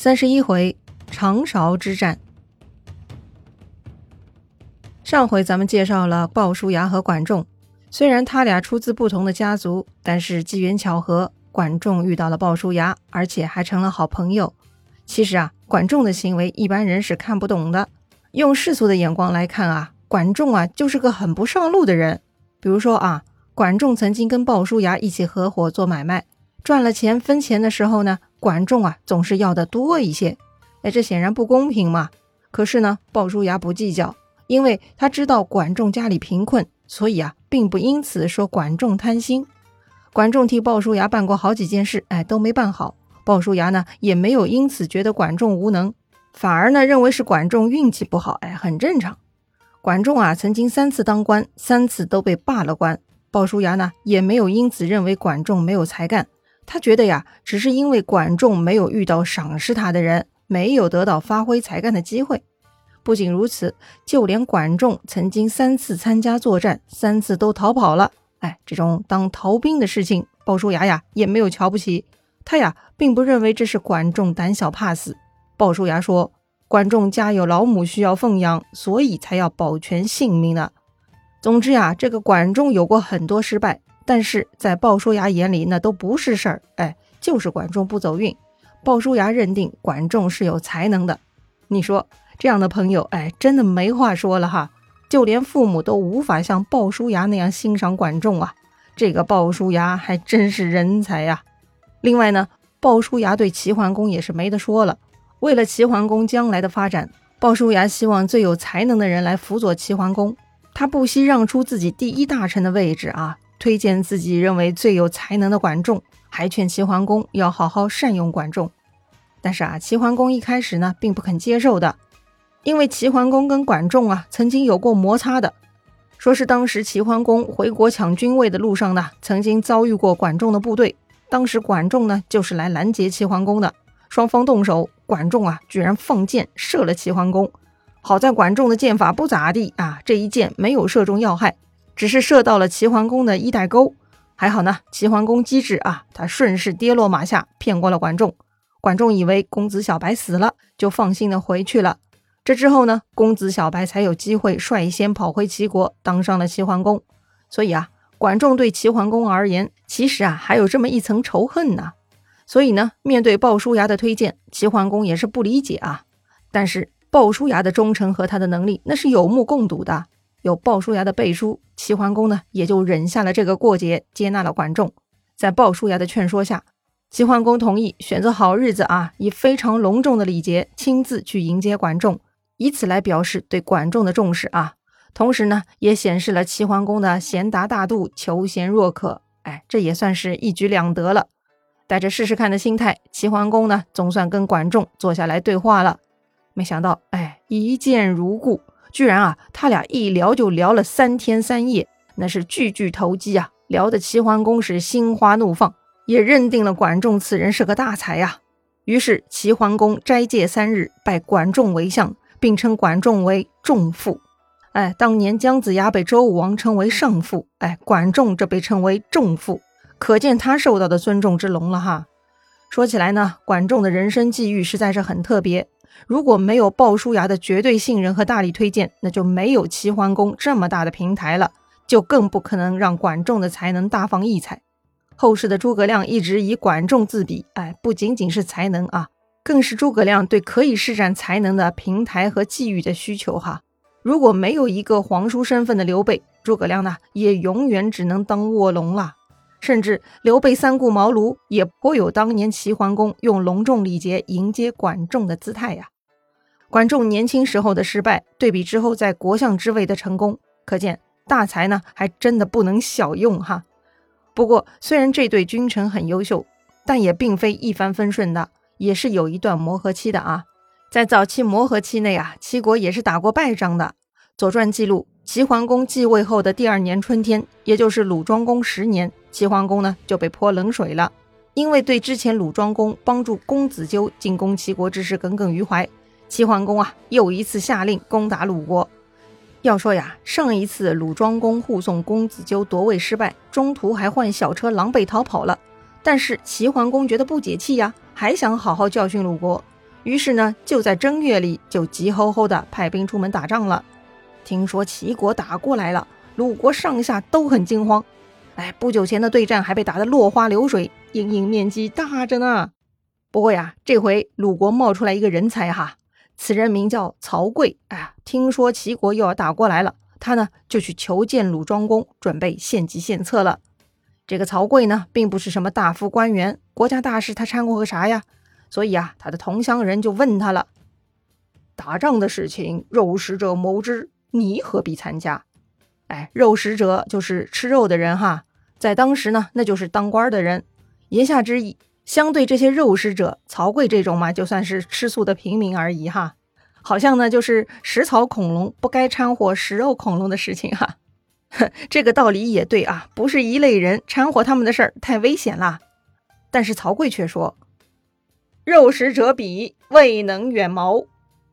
三十一回长勺之战。上回咱们介绍了鲍叔牙和管仲，虽然他俩出自不同的家族，但是机缘巧合，管仲遇到了鲍叔牙，而且还成了好朋友。其实啊，管仲的行为一般人是看不懂的。用世俗的眼光来看啊，管仲啊就是个很不上路的人。比如说啊，管仲曾经跟鲍叔牙一起合伙做买卖。赚了钱分钱的时候呢，管仲啊总是要的多一些，哎，这显然不公平嘛。可是呢，鲍叔牙不计较，因为他知道管仲家里贫困，所以啊，并不因此说管仲贪心。管仲替鲍叔牙办过好几件事，哎，都没办好。鲍叔牙呢，也没有因此觉得管仲无能，反而呢，认为是管仲运气不好，哎，很正常。管仲啊，曾经三次当官，三次都被罢了官。鲍叔牙呢，也没有因此认为管仲没有才干。他觉得呀，只是因为管仲没有遇到赏识他的人，没有得到发挥才干的机会。不仅如此，就连管仲曾经三次参加作战，三次都逃跑了。哎，这种当逃兵的事情，鲍叔牙呀也没有瞧不起。他呀，并不认为这是管仲胆小怕死。鲍叔牙说，管仲家有老母需要奉养，所以才要保全性命呢。总之呀，这个管仲有过很多失败。但是在鲍叔牙眼里，那都不是事儿，哎，就是管仲不走运。鲍叔牙认定管仲是有才能的，你说这样的朋友，哎，真的没话说了哈。就连父母都无法像鲍叔牙那样欣赏管仲啊，这个鲍叔牙还真是人才呀。另外呢，鲍叔牙对齐桓公也是没得说了。为了齐桓公将来的发展，鲍叔牙希望最有才能的人来辅佐齐桓公，他不惜让出自己第一大臣的位置啊。推荐自己认为最有才能的管仲，还劝齐桓公要好好善用管仲。但是啊，齐桓公一开始呢，并不肯接受的，因为齐桓公跟管仲啊曾经有过摩擦的，说是当时齐桓公回国抢君位的路上呢，曾经遭遇过管仲的部队，当时管仲呢就是来拦截齐桓公的，双方动手，管仲啊居然放箭射了齐桓公，好在管仲的箭法不咋地啊，这一箭没有射中要害。只是射到了齐桓公的衣带钩，还好呢。齐桓公机智啊，他顺势跌落马下，骗过了管仲。管仲以为公子小白死了，就放心的回去了。这之后呢，公子小白才有机会率先跑回齐国，当上了齐桓公。所以啊，管仲对齐桓公而言，其实啊还有这么一层仇恨呢。所以呢，面对鲍叔牙的推荐，齐桓公也是不理解啊。但是鲍叔牙的忠诚和他的能力，那是有目共睹的。有鲍叔牙的背书，齐桓公呢也就忍下了这个过节，接纳了管仲。在鲍叔牙的劝说下，齐桓公同意选择好日子啊，以非常隆重的礼节亲自去迎接管仲，以此来表示对管仲的重视啊。同时呢，也显示了齐桓公的贤达大度、求贤若渴。哎，这也算是一举两得了。带着试试看的心态，齐桓公呢总算跟管仲坐下来对话了。没想到，哎，一见如故。居然啊，他俩一聊就聊了三天三夜，那是句句投机啊，聊得齐桓公是心花怒放，也认定了管仲此人是个大才呀。于是齐桓公斋戒三日，拜管仲为相，并称管仲为仲父。哎，当年姜子牙被周武王称为上父，哎，管仲这被称为仲父，可见他受到的尊重之隆了哈。说起来呢，管仲的人生际遇实在是很特别。如果没有鲍叔牙的绝对信任和大力推荐，那就没有齐桓公这么大的平台了，就更不可能让管仲的才能大放异彩。后世的诸葛亮一直以管仲自比，哎，不仅仅是才能啊，更是诸葛亮对可以施展才能的平台和际遇的需求哈。如果没有一个皇叔身份的刘备，诸葛亮呢，也永远只能当卧龙了。甚至刘备三顾茅庐，也颇有当年齐桓公用隆重礼节迎接管仲的姿态呀。管仲年轻时候的失败，对比之后在国相之位的成功，可见大才呢还真的不能小用哈。不过，虽然这对君臣很优秀，但也并非一帆风顺的，也是有一段磨合期的啊。在早期磨合期内啊，齐国也是打过败仗的。《左传》记录，齐桓公继位后的第二年春天，也就是鲁庄公十年。齐桓公呢就被泼冷水了，因为对之前鲁庄公帮助公子纠进攻齐国之事耿耿于怀。齐桓公啊又一次下令攻打鲁国。要说呀，上一次鲁庄公护送公子纠夺位失败，中途还换小车狼狈逃跑了。但是齐桓公觉得不解气呀，还想好好教训鲁国。于是呢，就在正月里就急吼吼的派兵出门打仗了。听说齐国打过来了，鲁国上下都很惊慌。哎，不久前的对战还被打得落花流水，阴影面积大着呢。不过呀，这回鲁国冒出来一个人才哈，此人名叫曹刿。哎，听说齐国又要打过来了，他呢就去求见鲁庄公，准备献计献策了。这个曹刿呢，并不是什么大夫官员，国家大事他掺和个啥呀？所以啊，他的同乡人就问他了：“打仗的事情，肉食者谋之，你何必参加？”哎，肉食者就是吃肉的人哈，在当时呢，那就是当官的人。言下之意。相对这些肉食者，曹刿这种嘛，就算是吃素的平民而已哈。好像呢，就是食草恐龙不该掺和食肉恐龙的事情哈。这个道理也对啊，不是一类人掺和他们的事儿太危险了。但是曹刿却说：“肉食者鄙，未能远谋。”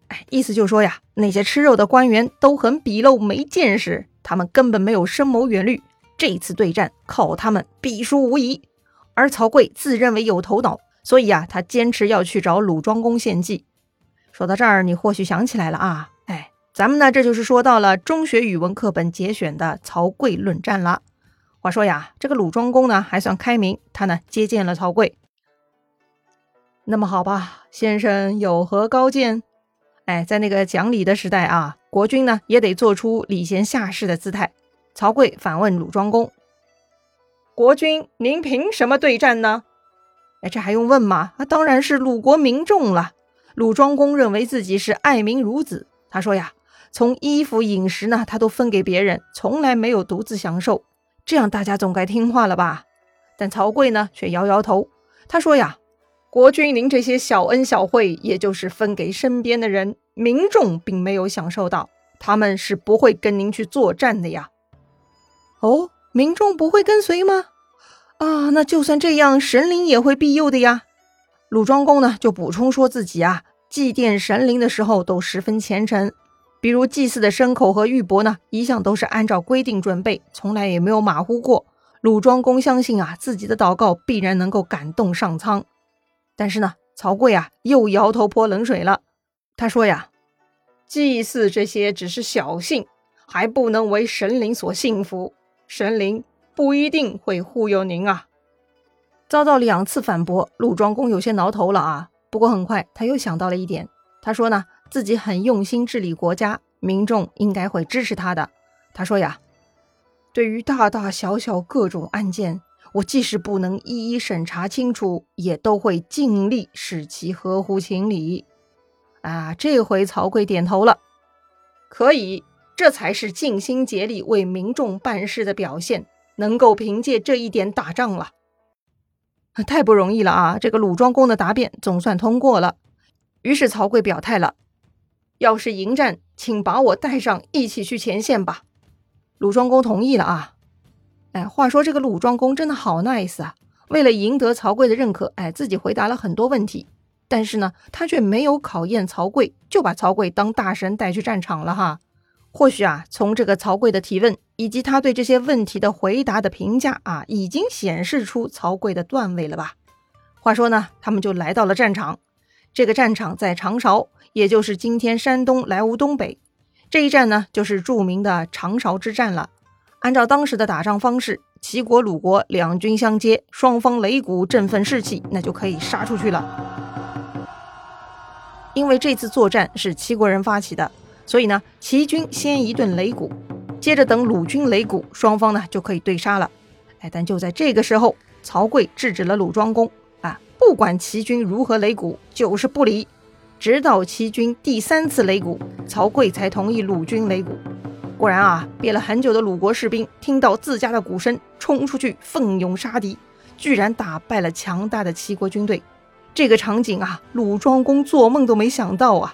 哎，意思就说呀，那些吃肉的官员都很鄙陋没见识，他们根本没有深谋远虑。这次对战靠他们必输无疑。而曹刿自认为有头脑，所以啊，他坚持要去找鲁庄公献计。说到这儿，你或许想起来了啊，哎，咱们呢，这就是说到了中学语文课本节选的曹刿论战了。话说呀，这个鲁庄公呢还算开明，他呢接见了曹刿。那么好吧，先生有何高见？哎，在那个讲理的时代啊，国君呢也得做出礼贤下士的姿态。曹刿反问鲁庄公。国君，您凭什么对战呢？哎，这还用问吗？啊，当然是鲁国民众了。鲁庄公认为自己是爱民如子，他说呀，从衣服、饮食呢，他都分给别人，从来没有独自享受。这样大家总该听话了吧？但曹刿呢，却摇摇头。他说呀，国君您这些小恩小惠，也就是分给身边的人，民众并没有享受到，他们是不会跟您去作战的呀。哦。民众不会跟随吗？啊，那就算这样，神灵也会庇佑的呀。鲁庄公呢，就补充说自己啊，祭奠神灵的时候都十分虔诚，比如祭祀的牲口和玉帛呢，一向都是按照规定准备，从来也没有马虎过。鲁庄公相信啊，自己的祷告必然能够感动上苍。但是呢，曹刿啊，又摇头泼冷水了。他说呀，祭祀这些只是小信，还不能为神灵所信服。神灵不一定会护佑您啊！遭到两次反驳，鲁庄公有些挠头了啊。不过很快他又想到了一点，他说呢，自己很用心治理国家，民众应该会支持他的。他说呀，对于大大小小各种案件，我即使不能一一审查清楚，也都会尽力使其合乎情理。啊，这回曹刿点头了，可以。这才是尽心竭力为民众办事的表现，能够凭借这一点打仗了，太不容易了啊！这个鲁庄公的答辩总算通过了。于是曹刿表态了：“要是迎战，请把我带上，一起去前线吧。”鲁庄公同意了啊！哎，话说这个鲁庄公真的好 nice 啊！为了赢得曹刿的认可，哎，自己回答了很多问题，但是呢，他却没有考验曹刿，就把曹刿当大神带去战场了哈。或许啊，从这个曹刿的提问以及他对这些问题的回答的评价啊，已经显示出曹刿的段位了吧？话说呢，他们就来到了战场。这个战场在长勺，也就是今天山东莱芜东北。这一战呢，就是著名的长勺之战了。按照当时的打仗方式，齐国、鲁国两军相接，双方擂鼓振奋士气，那就可以杀出去了。因为这次作战是齐国人发起的。所以呢，齐军先一顿擂鼓，接着等鲁军擂鼓，双方呢就可以对杀了。哎，但就在这个时候，曹刿制止了鲁庄公啊，不管齐军如何擂鼓，就是不理。直到齐军第三次擂鼓，曹刿才同意鲁军擂鼓。果然啊，憋了很久的鲁国士兵听到自家的鼓声，冲出去奋勇杀敌，居然打败了强大的齐国军队。这个场景啊，鲁庄公做梦都没想到啊！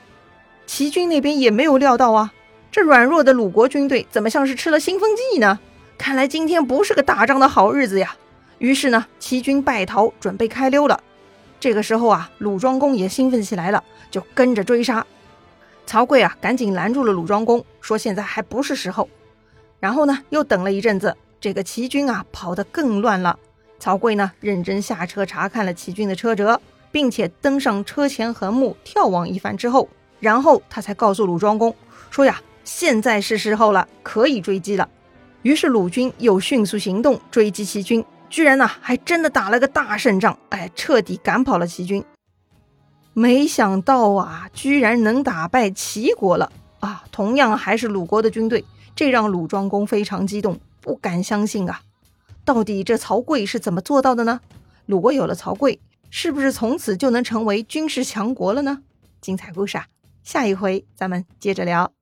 齐军那边也没有料到啊，这软弱的鲁国军队怎么像是吃了兴奋剂呢？看来今天不是个打仗的好日子呀。于是呢，齐军败逃，准备开溜了。这个时候啊，鲁庄公也兴奋起来了，就跟着追杀。曹刿啊，赶紧拦住了鲁庄公，说现在还不是时候。然后呢，又等了一阵子，这个齐军啊跑得更乱了。曹刿呢，认真下车查看了齐军的车辙，并且登上车前横木眺望一番之后，然后他才告诉鲁庄公说呀：“现在是时候了，可以追击了。”于是鲁军又迅速行动追击齐军，居然呢还真的打了个大胜仗，哎，彻底赶跑了齐军。没想到啊，居然能打败齐国了啊！同样还是鲁国的军队，这让鲁庄公非常激动，不敢相信啊！到底这曹刿是怎么做到的呢？鲁国有了曹刿，是不是从此就能成为军事强国了呢？精彩故事啊，下一回咱们接着聊。